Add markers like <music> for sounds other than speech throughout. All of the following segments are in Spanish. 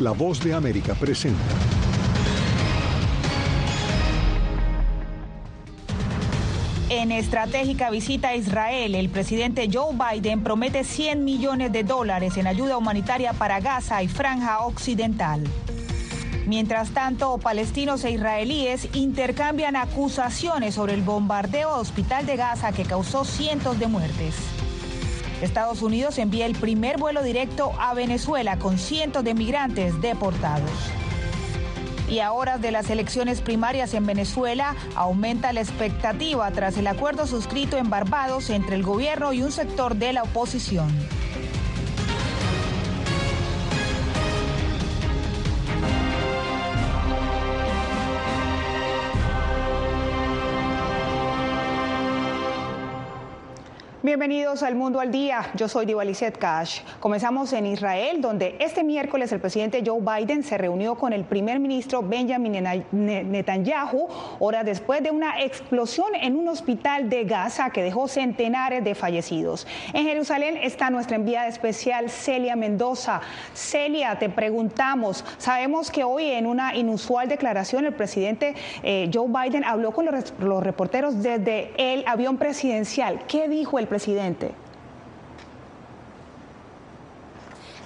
La voz de América presenta. En estratégica visita a Israel, el presidente Joe Biden promete 100 millones de dólares en ayuda humanitaria para Gaza y Franja Occidental. Mientras tanto, palestinos e israelíes intercambian acusaciones sobre el bombardeo al hospital de Gaza que causó cientos de muertes. Estados Unidos envía el primer vuelo directo a Venezuela con cientos de migrantes deportados. Y a horas de las elecciones primarias en Venezuela, aumenta la expectativa tras el acuerdo suscrito en Barbados entre el gobierno y un sector de la oposición. Bienvenidos al Mundo al Día. Yo soy Divalicet Cash. Comenzamos en Israel, donde este miércoles el presidente Joe Biden se reunió con el primer ministro Benjamin Netanyahu, horas después de una explosión en un hospital de Gaza que dejó centenares de fallecidos. En Jerusalén está nuestra enviada especial Celia Mendoza. Celia, te preguntamos, sabemos que hoy en una inusual declaración el presidente eh, Joe Biden habló con los, los reporteros desde el avión presidencial. ¿Qué dijo el presidente? Presidente.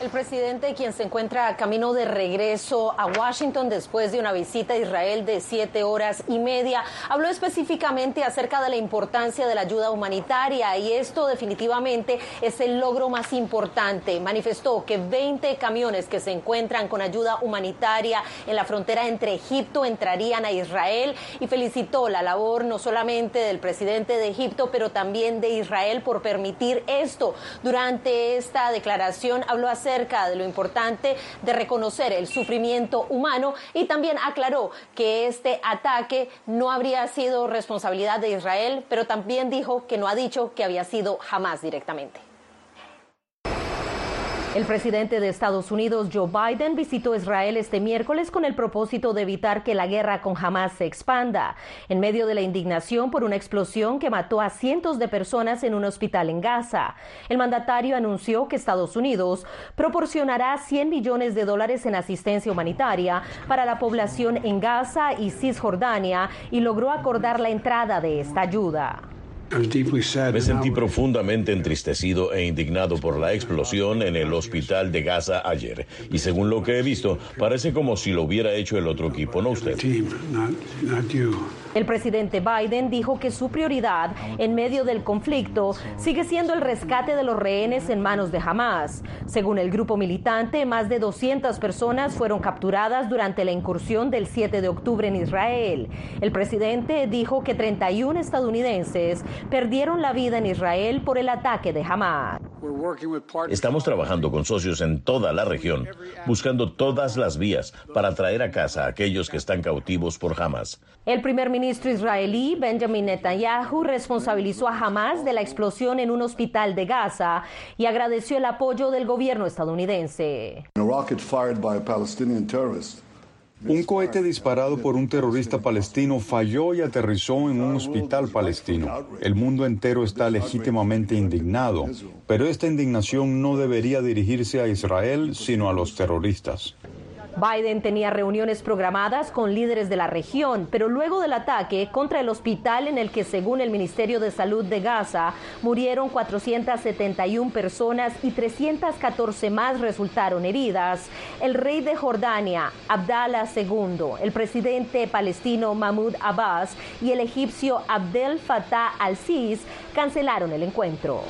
El presidente, quien se encuentra camino de regreso a Washington después de una visita a Israel de siete horas y media, habló específicamente acerca de la importancia de la ayuda humanitaria y esto definitivamente es el logro más importante. Manifestó que 20 camiones que se encuentran con ayuda humanitaria en la frontera entre Egipto entrarían a Israel y felicitó la labor no solamente del presidente de Egipto, pero también de Israel por permitir esto. Durante esta declaración habló acerca de lo importante de reconocer el sufrimiento humano y también aclaró que este ataque no habría sido responsabilidad de Israel, pero también dijo que no ha dicho que había sido jamás directamente. El presidente de Estados Unidos, Joe Biden, visitó Israel este miércoles con el propósito de evitar que la guerra con Hamas se expanda, en medio de la indignación por una explosión que mató a cientos de personas en un hospital en Gaza. El mandatario anunció que Estados Unidos proporcionará 100 millones de dólares en asistencia humanitaria para la población en Gaza y Cisjordania y logró acordar la entrada de esta ayuda. Me sentí profundamente entristecido e indignado por la explosión en el hospital de Gaza ayer. Y según lo que he visto, parece como si lo hubiera hecho el otro equipo, no usted. El presidente Biden dijo que su prioridad en medio del conflicto sigue siendo el rescate de los rehenes en manos de Hamas. Según el grupo militante, más de 200 personas fueron capturadas durante la incursión del 7 de octubre en Israel. El presidente dijo que 31 estadounidenses perdieron la vida en Israel por el ataque de Hamas. Estamos trabajando con socios en toda la región, buscando todas las vías para traer a casa a aquellos que están cautivos por Hamas. El primer ministro israelí Benjamin Netanyahu responsabilizó a Hamas de la explosión en un hospital de Gaza y agradeció el apoyo del gobierno estadounidense. Un cohete disparado por un terrorista palestino falló y aterrizó en un hospital palestino. El mundo entero está legítimamente indignado, pero esta indignación no debería dirigirse a Israel, sino a los terroristas. Biden tenía reuniones programadas con líderes de la región, pero luego del ataque contra el hospital en el que, según el Ministerio de Salud de Gaza, murieron 471 personas y 314 más resultaron heridas, el rey de Jordania, Abdallah II, el presidente palestino Mahmoud Abbas y el egipcio Abdel Fattah al-Sisi cancelaron el encuentro.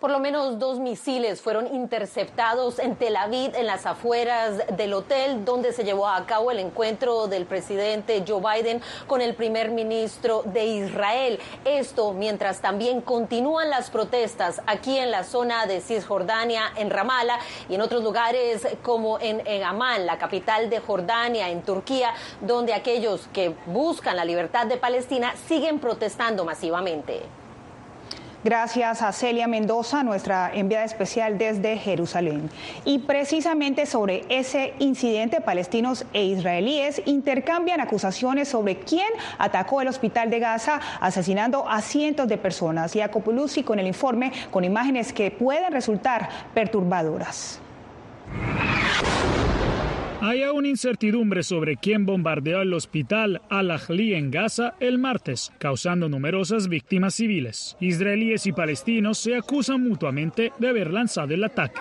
Por lo menos dos misiles fueron interceptados en Tel Aviv, en las afueras del hotel donde se llevó a cabo el encuentro del presidente Joe Biden con el primer ministro de Israel. Esto mientras también continúan las protestas aquí en la zona de Cisjordania, en Ramallah y en otros lugares como en, en Amán, la capital de Jordania, en Turquía, donde aquellos que buscan la libertad de Palestina siguen protestando masivamente. Gracias a Celia Mendoza, nuestra enviada especial desde Jerusalén. Y precisamente sobre ese incidente, palestinos e israelíes intercambian acusaciones sobre quién atacó el hospital de Gaza, asesinando a cientos de personas. Y a con el informe con imágenes que pueden resultar perturbadoras. Hay aún incertidumbre sobre quién bombardeó el hospital Al-Ahli en Gaza el martes, causando numerosas víctimas civiles. Israelíes y palestinos se acusan mutuamente de haber lanzado el ataque.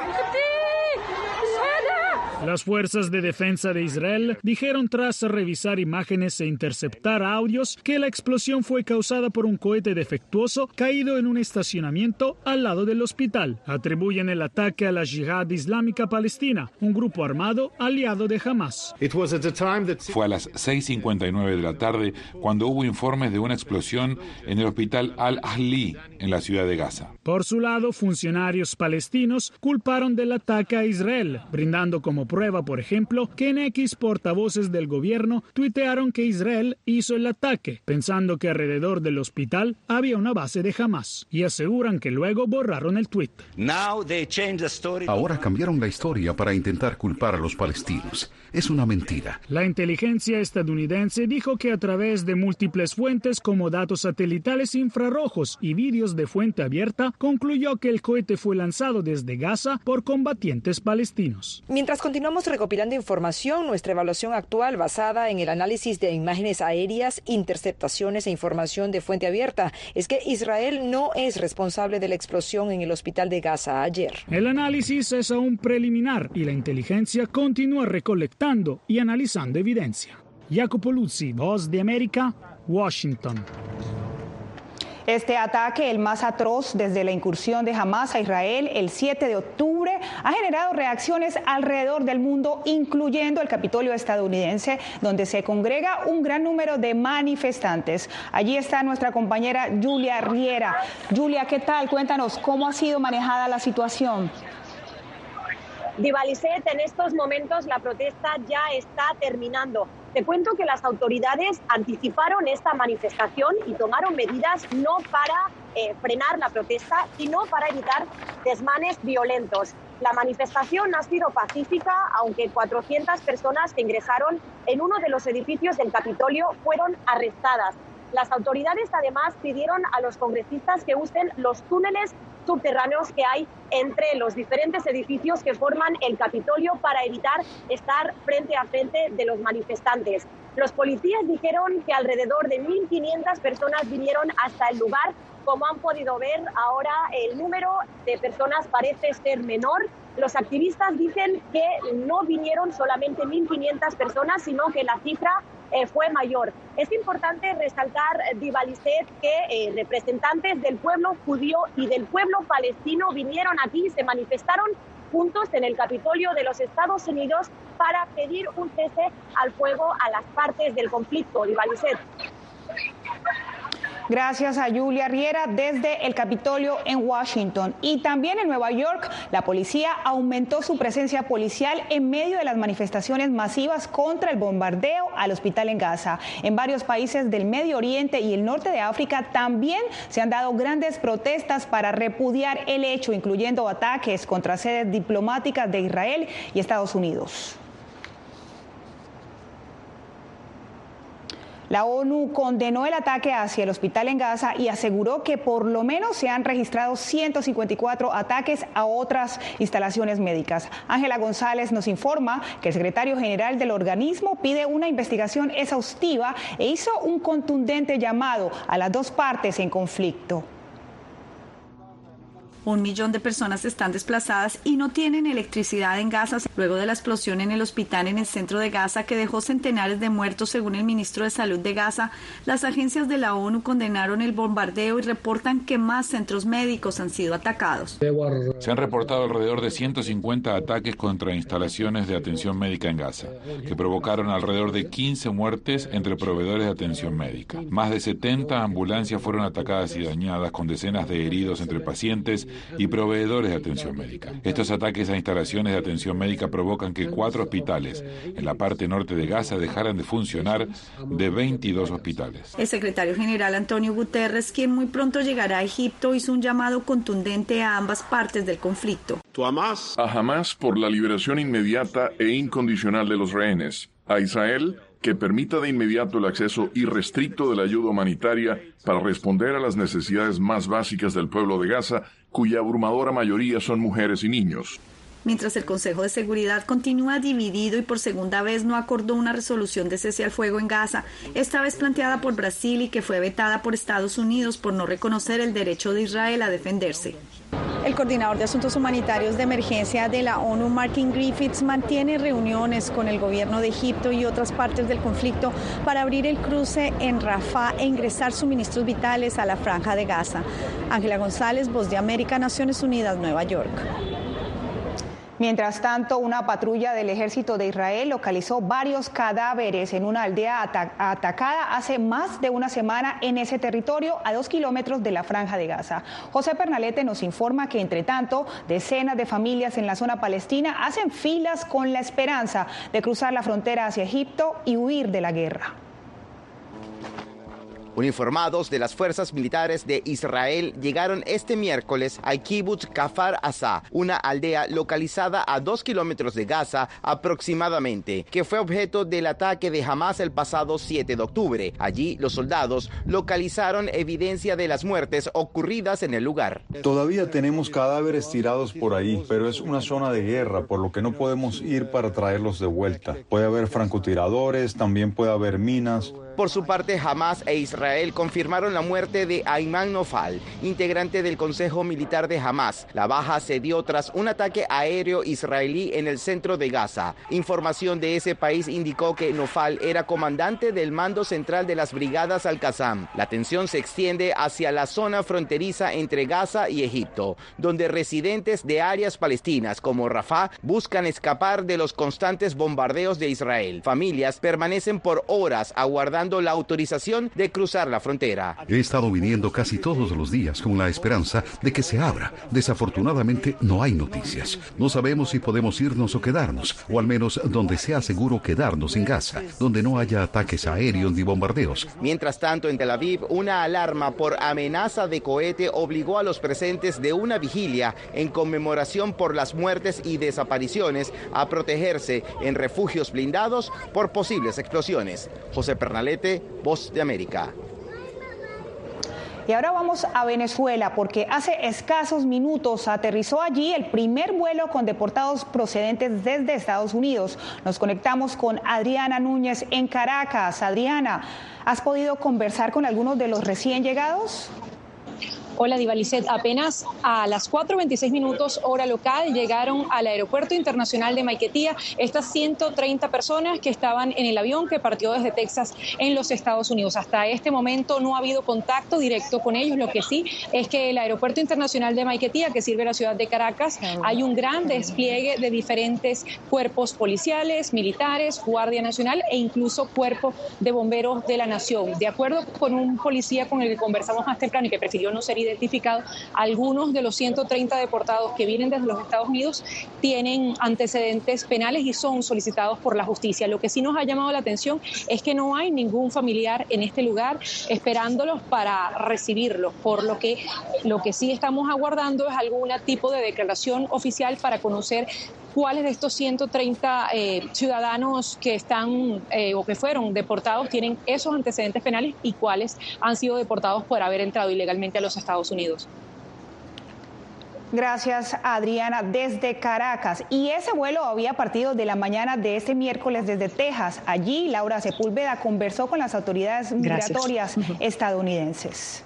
Las fuerzas de defensa de Israel dijeron tras revisar imágenes e interceptar audios que la explosión fue causada por un cohete defectuoso caído en un estacionamiento al lado del hospital. Atribuyen el ataque a la Yihad Islámica Palestina, un grupo armado aliado de Hamas. Fue a las 6.59 de la tarde cuando hubo informes de una explosión en el hospital Al-Ahli en la ciudad de Gaza. Por su lado, funcionarios palestinos culparon del ataque a Israel, brindando como prueba, por ejemplo, que en X portavoces del gobierno tuitearon que Israel hizo el ataque, pensando que alrededor del hospital había una base de Hamas, y aseguran que luego borraron el tuit. Ahora cambiaron la historia para intentar culpar a los palestinos. Es una mentira. La inteligencia estadounidense dijo que a través de múltiples fuentes como datos satelitales infrarrojos y vídeos de fuente abierta, concluyó que el cohete fue lanzado desde Gaza por combatientes palestinos. Mientras continuamos recopilando información, nuestra evaluación actual basada en el análisis de imágenes aéreas, interceptaciones e información de fuente abierta es que Israel no es responsable de la explosión en el hospital de Gaza ayer. El análisis es aún preliminar y la inteligencia continúa recolectando y analizando evidencia. Jacopo Luzzi, Voz de América, Washington. Este ataque, el más atroz desde la incursión de Hamas a Israel el 7 de octubre, ha generado reacciones alrededor del mundo, incluyendo el Capitolio estadounidense, donde se congrega un gran número de manifestantes. Allí está nuestra compañera Julia Riera. Julia, ¿qué tal? Cuéntanos cómo ha sido manejada la situación. Divalicet, en estos momentos la protesta ya está terminando. Te cuento que las autoridades anticiparon esta manifestación y tomaron medidas no para eh, frenar la protesta, sino para evitar desmanes violentos. La manifestación ha sido pacífica, aunque 400 personas que ingresaron en uno de los edificios del Capitolio fueron arrestadas. Las autoridades además pidieron a los congresistas que usen los túneles subterráneos que hay entre los diferentes edificios que forman el Capitolio para evitar estar frente a frente de los manifestantes. Los policías dijeron que alrededor de 1.500 personas vinieron hasta el lugar. Como han podido ver, ahora el número de personas parece ser menor. Los activistas dicen que no vinieron solamente 1.500 personas, sino que la cifra eh, fue mayor. Es importante resaltar, Divalicet, que eh, representantes del pueblo judío y del pueblo palestino vinieron aquí y se manifestaron juntos en el Capitolio de los Estados Unidos para pedir un cese al fuego a las partes del conflicto. Divalicet. Gracias a Julia Riera desde el Capitolio en Washington. Y también en Nueva York, la policía aumentó su presencia policial en medio de las manifestaciones masivas contra el bombardeo al hospital en Gaza. En varios países del Medio Oriente y el norte de África también se han dado grandes protestas para repudiar el hecho, incluyendo ataques contra sedes diplomáticas de Israel y Estados Unidos. La ONU condenó el ataque hacia el hospital en Gaza y aseguró que por lo menos se han registrado 154 ataques a otras instalaciones médicas. Ángela González nos informa que el secretario general del organismo pide una investigación exhaustiva e hizo un contundente llamado a las dos partes en conflicto. Un millón de personas están desplazadas y no tienen electricidad en Gaza luego de la explosión en el hospital en el centro de Gaza que dejó centenares de muertos según el ministro de Salud de Gaza. Las agencias de la ONU condenaron el bombardeo y reportan que más centros médicos han sido atacados. Se han reportado alrededor de 150 ataques contra instalaciones de atención médica en Gaza, que provocaron alrededor de 15 muertes entre proveedores de atención médica. Más de 70 ambulancias fueron atacadas y dañadas con decenas de heridos entre pacientes y proveedores de atención médica. Estos ataques a instalaciones de atención médica provocan que cuatro hospitales en la parte norte de Gaza dejaran de funcionar de 22 hospitales. El secretario general Antonio Guterres, quien muy pronto llegará a Egipto, hizo un llamado contundente a ambas partes del conflicto. A Hamas por la liberación inmediata e incondicional de los rehenes. A Israel que permita de inmediato el acceso irrestricto de la ayuda humanitaria para responder a las necesidades más básicas del pueblo de Gaza, cuya abrumadora mayoría son mujeres y niños. mientras el Consejo de Seguridad continúa dividido y por segunda vez no acordó una resolución de cese al fuego en Gaza, esta vez planteada por Brasil y que fue vetada por Estados Unidos por no reconocer el derecho de Israel a defenderse. El coordinador de Asuntos Humanitarios de Emergencia de la ONU, Martin Griffiths, mantiene reuniones con el gobierno de Egipto y otras partes del conflicto para abrir el cruce en Rafah e ingresar suministros vitales a la franja de Gaza. Ángela González, Voz de América, Naciones Unidas, Nueva York. Mientras tanto, una patrulla del ejército de Israel localizó varios cadáveres en una aldea atacada hace más de una semana en ese territorio a dos kilómetros de la franja de Gaza. José Pernalete nos informa que, entre tanto, decenas de familias en la zona palestina hacen filas con la esperanza de cruzar la frontera hacia Egipto y huir de la guerra. Uniformados de las fuerzas militares de Israel llegaron este miércoles a Kibbutz Kafar Asa, una aldea localizada a dos kilómetros de Gaza aproximadamente, que fue objeto del ataque de Hamas el pasado 7 de octubre. Allí los soldados localizaron evidencia de las muertes ocurridas en el lugar. Todavía tenemos cadáveres tirados por ahí, pero es una zona de guerra, por lo que no podemos ir para traerlos de vuelta. Puede haber francotiradores, también puede haber minas. Por su parte, Hamas e Israel confirmaron la muerte de Ayman Nofal, integrante del Consejo Militar de Hamas. La baja se dio tras un ataque aéreo israelí en el centro de Gaza. Información de ese país indicó que Nofal era comandante del mando central de las brigadas Al-Qassam. La tensión se extiende hacia la zona fronteriza entre Gaza y Egipto, donde residentes de áreas palestinas como Rafah buscan escapar de los constantes bombardeos de Israel. Familias permanecen por horas aguardando la autorización de cruzar la frontera. He estado viniendo casi todos los días con la esperanza de que se abra. Desafortunadamente no hay noticias. No sabemos si podemos irnos o quedarnos, o al menos donde sea seguro quedarnos en Gaza, donde no haya ataques aéreos ni bombardeos. Mientras tanto, en Tel Aviv, una alarma por amenaza de cohete obligó a los presentes de una vigilia en conmemoración por las muertes y desapariciones a protegerse en refugios blindados por posibles explosiones. José Pernalete Voz de América. Y ahora vamos a Venezuela porque hace escasos minutos aterrizó allí el primer vuelo con deportados procedentes desde Estados Unidos. Nos conectamos con Adriana Núñez en Caracas. Adriana, ¿has podido conversar con algunos de los recién llegados? Hola, Divalicet. Apenas a las 4.26 minutos hora local llegaron al Aeropuerto Internacional de Maiquetía estas 130 personas que estaban en el avión que partió desde Texas en los Estados Unidos. Hasta este momento no ha habido contacto directo con ellos. Lo que sí es que el Aeropuerto Internacional de Maiquetía, que sirve a la ciudad de Caracas, hay un gran despliegue de diferentes cuerpos policiales, militares, Guardia Nacional e incluso cuerpo de bomberos de la nación. De acuerdo con un policía con el que conversamos más temprano y que prefirió no ser identificado, algunos de los 130 deportados que vienen desde los Estados Unidos tienen antecedentes penales y son solicitados por la justicia. Lo que sí nos ha llamado la atención es que no hay ningún familiar en este lugar esperándolos para recibirlos, por lo que lo que sí estamos aguardando es algún tipo de declaración oficial para conocer cuáles de estos 130 eh, ciudadanos que están eh, o que fueron deportados tienen esos antecedentes penales y cuáles han sido deportados por haber entrado ilegalmente a los Estados Unidos. Gracias, Adriana, desde Caracas. Y ese vuelo había partido de la mañana de este miércoles desde Texas. Allí, Laura Sepúlveda conversó con las autoridades migratorias estadounidenses.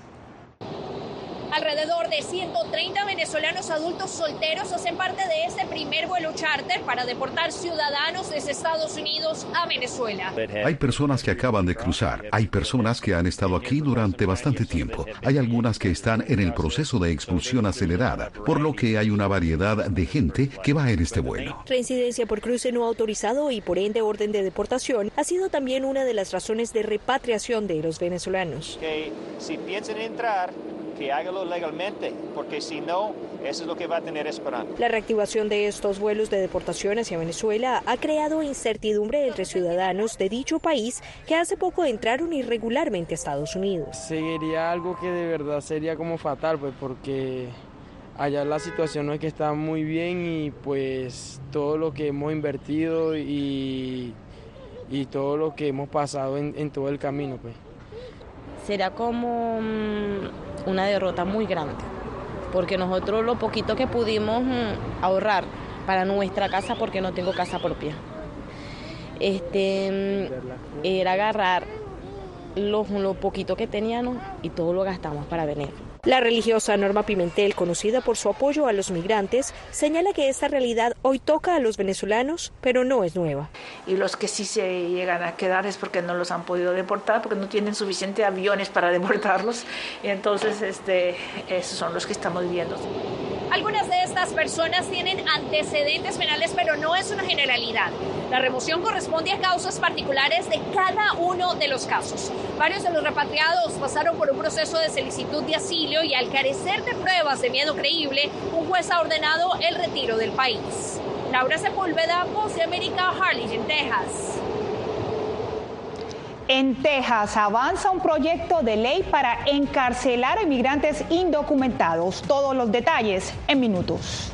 Alrededor de 130 venezolanos adultos solteros hacen parte de este primer vuelo charter para deportar ciudadanos desde Estados Unidos a Venezuela. Hay personas que acaban de cruzar, hay personas que han estado aquí durante bastante tiempo, hay algunas que están en el proceso de expulsión acelerada, por lo que hay una variedad de gente que va en este vuelo. Reincidencia por cruce no autorizado y por ende orden de deportación ha sido también una de las razones de repatriación de los venezolanos. Que si piensan entrar, que hágalo legalmente, porque si no, eso es lo que va a tener esperando. La reactivación de estos vuelos de deportación hacia Venezuela ha creado incertidumbre entre ciudadanos de dicho país que hace poco entraron irregularmente a Estados Unidos. Sería algo que de verdad sería como fatal, pues porque allá la situación no es que está muy bien y pues todo lo que hemos invertido y, y todo lo que hemos pasado en, en todo el camino, pues será como mm, una derrota muy grande, porque nosotros lo poquito que pudimos mm, ahorrar para nuestra casa porque no tengo casa propia. Este era agarrar lo, lo poquito que teníamos y todo lo gastamos para venir. La religiosa Norma Pimentel, conocida por su apoyo a los migrantes, señala que esta realidad hoy toca a los venezolanos, pero no es nueva. Y los que sí se llegan a quedar es porque no los han podido deportar, porque no tienen suficientes aviones para <laughs> deportarlos. Y entonces, este, esos son los que estamos viendo. Algunas de estas personas tienen antecedentes penales, pero no es una generalidad. La remoción corresponde a causas particulares de cada uno de los casos. Varios de los repatriados pasaron por un proceso de solicitud de asilo y al carecer de pruebas de miedo creíble, un juez ha ordenado el retiro del país. Laura Sepúlveda, Voz de América, Harlingen, Texas. En Texas avanza un proyecto de ley para encarcelar a inmigrantes indocumentados. Todos los detalles en minutos.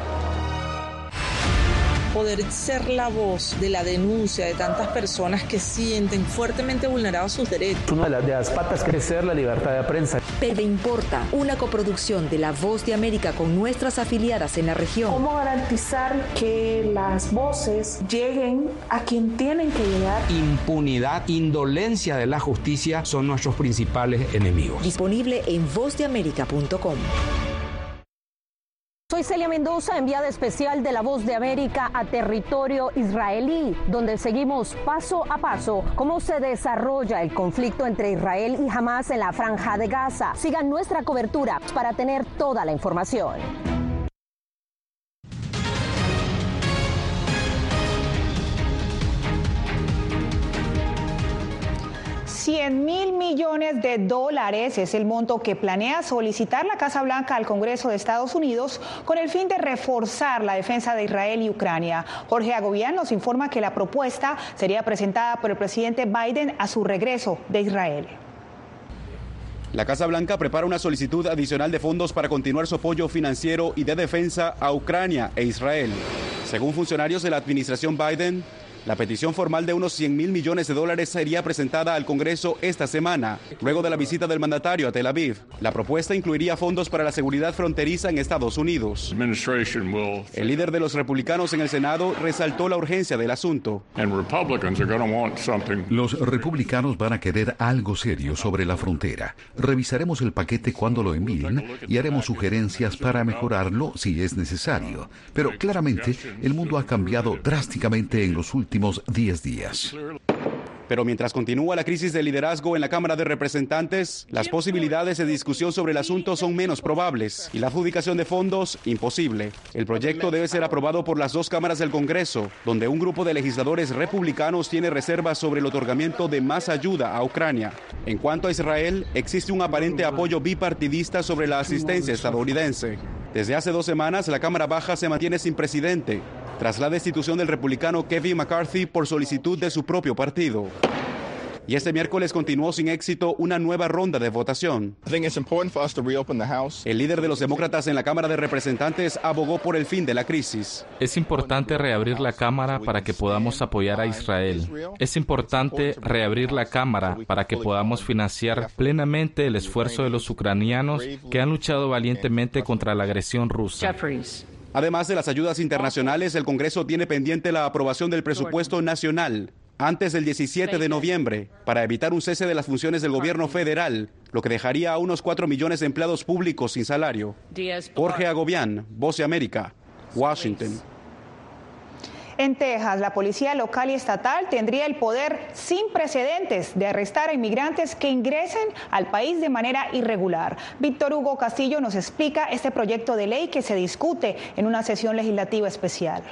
poder ser la voz de la denuncia de tantas personas que sienten fuertemente vulnerados sus derechos. Una de las, patas que ser la libertad de prensa. TV Importa, una coproducción de La Voz de América con nuestras afiliadas en la región. ¿Cómo garantizar que las voces lleguen a quien tienen que llegar? Impunidad, indolencia de la justicia son nuestros principales enemigos. Disponible en vozdeamerica.com. Celia Mendoza, enviada especial de La Voz de América a territorio israelí, donde seguimos paso a paso cómo se desarrolla el conflicto entre Israel y Hamas en la franja de Gaza. Sigan nuestra cobertura para tener toda la información. 100 mil millones de dólares es el monto que planea solicitar la Casa Blanca al Congreso de Estados Unidos con el fin de reforzar la defensa de Israel y Ucrania. Jorge Agobián nos informa que la propuesta sería presentada por el presidente Biden a su regreso de Israel. La Casa Blanca prepara una solicitud adicional de fondos para continuar su apoyo financiero y de defensa a Ucrania e Israel. Según funcionarios de la administración Biden, la petición formal de unos 100 mil millones de dólares sería presentada al Congreso esta semana, luego de la visita del mandatario a Tel Aviv. La propuesta incluiría fondos para la seguridad fronteriza en Estados Unidos. El líder de los republicanos en el Senado resaltó la urgencia del asunto. Los republicanos van a querer algo serio sobre la frontera. Revisaremos el paquete cuando lo envíen y haremos sugerencias para mejorarlo si es necesario. Pero claramente el mundo ha cambiado drásticamente en los últimos últimos 10 días. Pero mientras continúa la crisis de liderazgo en la Cámara de Representantes, las posibilidades de discusión sobre el asunto son menos probables y la adjudicación de fondos imposible. El proyecto debe ser aprobado por las dos cámaras del Congreso, donde un grupo de legisladores republicanos tiene reservas sobre el otorgamiento de más ayuda a Ucrania. En cuanto a Israel, existe un aparente apoyo bipartidista sobre la asistencia estadounidense. Desde hace dos semanas, la Cámara Baja se mantiene sin presidente tras la destitución del republicano Kevin McCarthy por solicitud de su propio partido. Y este miércoles continuó sin éxito una nueva ronda de votación. El líder de los demócratas en la Cámara de Representantes abogó por el fin de la crisis. Es importante reabrir la Cámara para que podamos apoyar a Israel. Es importante reabrir la Cámara para que podamos financiar plenamente el esfuerzo de los ucranianos que han luchado valientemente contra la agresión rusa. Además de las ayudas internacionales, el Congreso tiene pendiente la aprobación del presupuesto nacional antes del 17 de noviembre para evitar un cese de las funciones del gobierno federal, lo que dejaría a unos 4 millones de empleados públicos sin salario. Jorge Agobián, Voz de América, Washington. En Texas, la policía local y estatal tendría el poder sin precedentes de arrestar a inmigrantes que ingresen al país de manera irregular. Víctor Hugo Castillo nos explica este proyecto de ley que se discute en una sesión legislativa especial.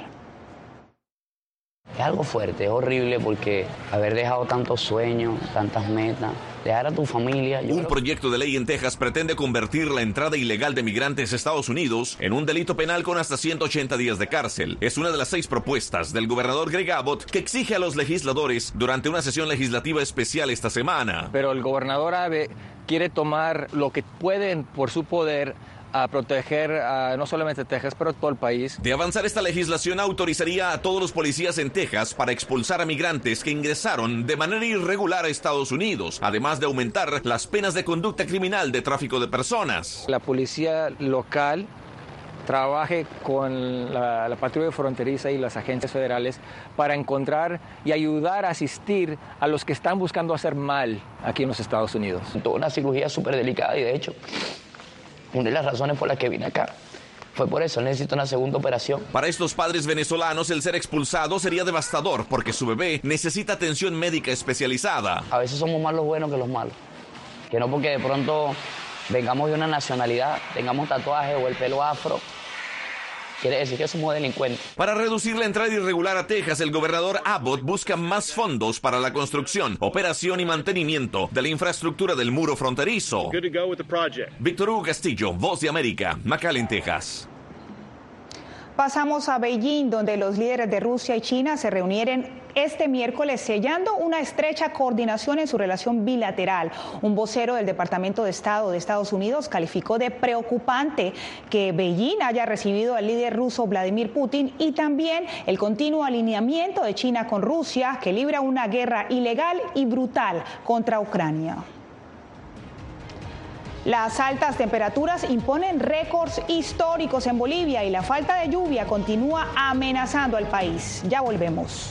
Es algo fuerte, es horrible porque haber dejado tantos sueños, tantas metas, dejar a tu familia. un proyecto de ley en Texas pretende convertir la entrada ilegal de migrantes a Estados Unidos en un delito penal con hasta 180 días de cárcel. Es una de las seis propuestas del gobernador Greg Abbott que exige a los legisladores durante una sesión legislativa especial esta semana. Pero el gobernador Abe quiere tomar lo que pueden por su poder a proteger a, no solamente Texas, pero todo el país. De avanzar esta legislación autorizaría a todos los policías en Texas para expulsar a migrantes que ingresaron de manera irregular a Estados Unidos, además de aumentar las penas de conducta criminal de tráfico de personas. La policía local trabaje con la, la, patrulla fronteriza y las agencias federales para encontrar y ayudar a asistir a los que están buscando hacer mal aquí en los Estados Unidos. Toda una cirugía súper delicada y de hecho una de las razones por las que vine acá. Fue por eso, necesito una segunda operación. Para estos padres venezolanos, el ser expulsado sería devastador porque su bebé necesita atención médica especializada. A veces somos más los buenos que los malos. Que no porque de pronto vengamos de una nacionalidad, tengamos tatuaje o el pelo afro, Quiere decir que somos delincuentes. Para reducir la entrada irregular a Texas, el gobernador Abbott busca más fondos para la construcción, operación y mantenimiento de la infraestructura del muro fronterizo. Víctor Hugo Castillo, Voz de América, McAllen, Texas. Pasamos a Beijing, donde los líderes de Rusia y China se reunieron este miércoles sellando una estrecha coordinación en su relación bilateral. Un vocero del Departamento de Estado de Estados Unidos calificó de preocupante que Beijing haya recibido al líder ruso Vladimir Putin y también el continuo alineamiento de China con Rusia que libra una guerra ilegal y brutal contra Ucrania. Las altas temperaturas imponen récords históricos en Bolivia y la falta de lluvia continúa amenazando al país. Ya volvemos.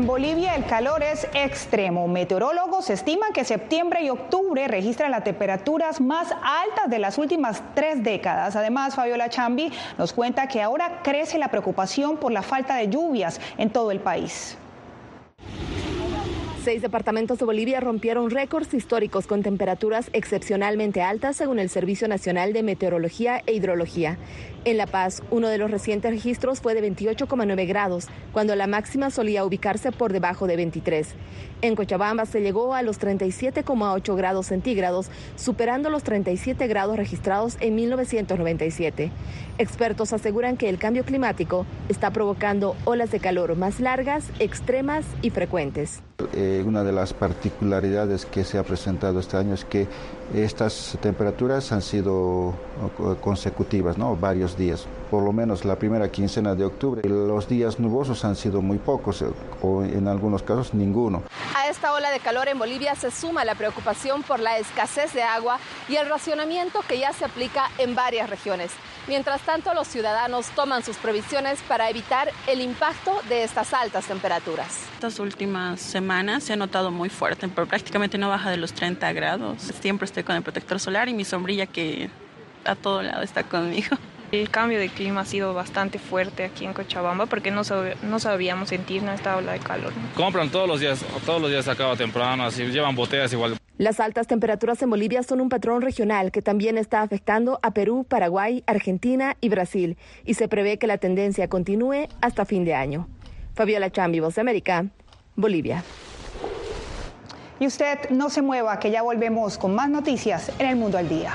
En Bolivia el calor es extremo. Meteorólogos estiman que septiembre y octubre registran las temperaturas más altas de las últimas tres décadas. Además, Fabiola Chambi nos cuenta que ahora crece la preocupación por la falta de lluvias en todo el país. Seis departamentos de Bolivia rompieron récords históricos con temperaturas excepcionalmente altas según el Servicio Nacional de Meteorología e Hidrología. En La Paz, uno de los recientes registros fue de 28,9 grados, cuando la máxima solía ubicarse por debajo de 23. En Cochabamba se llegó a los 37,8 grados centígrados, superando los 37 grados registrados en 1997. Expertos aseguran que el cambio climático está provocando olas de calor más largas, extremas y frecuentes. Eh, una de las particularidades que se ha presentado este año es que estas temperaturas han sido consecutivas, ¿no? varios días, por lo menos la primera quincena de octubre. Los días nubosos han sido muy pocos, o en algunos casos ninguno. A esta ola de calor en Bolivia se suma la preocupación por la escasez de agua y el racionamiento que ya se aplica en varias regiones. Mientras tanto, los ciudadanos toman sus previsiones para evitar el impacto de estas altas temperaturas. Estas últimas semanas se ha notado muy fuerte, pero prácticamente no baja de los 30 grados. Siempre estoy con el protector solar y mi sombrilla que a todo lado está conmigo. El cambio de clima ha sido bastante fuerte aquí en Cochabamba porque no, no sabíamos sentir esta ola de calor. Compran todos los días, todos los días acaba temprano, así llevan botellas igual. Las altas temperaturas en Bolivia son un patrón regional que también está afectando a Perú, Paraguay, Argentina y Brasil y se prevé que la tendencia continúe hasta fin de año. Fabiola Chambi, Voz de América, Bolivia. Y usted no se mueva, que ya volvemos con más noticias en el Mundo al Día.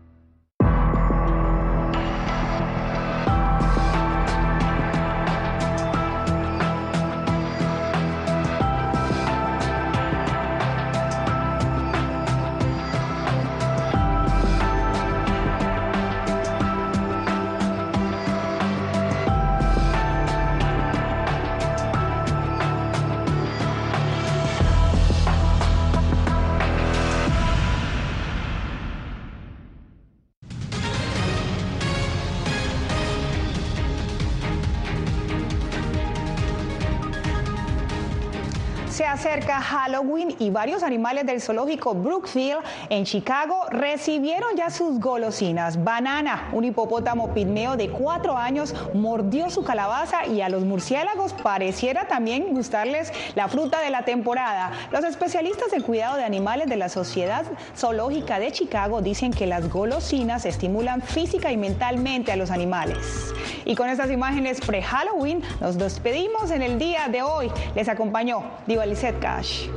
Se acerca Halloween y varios animales del zoológico Brookfield en Chicago recibieron ya sus golosinas. Banana, un hipopótamo pigmeo de cuatro años, mordió su calabaza y a los murciélagos pareciera también gustarles la fruta de la temporada. Los especialistas de cuidado de animales de la Sociedad Zoológica de Chicago dicen que las golosinas estimulan física y mentalmente a los animales. Y con estas imágenes pre-Halloween nos despedimos en el día de hoy. Les acompañó Lizette Cash.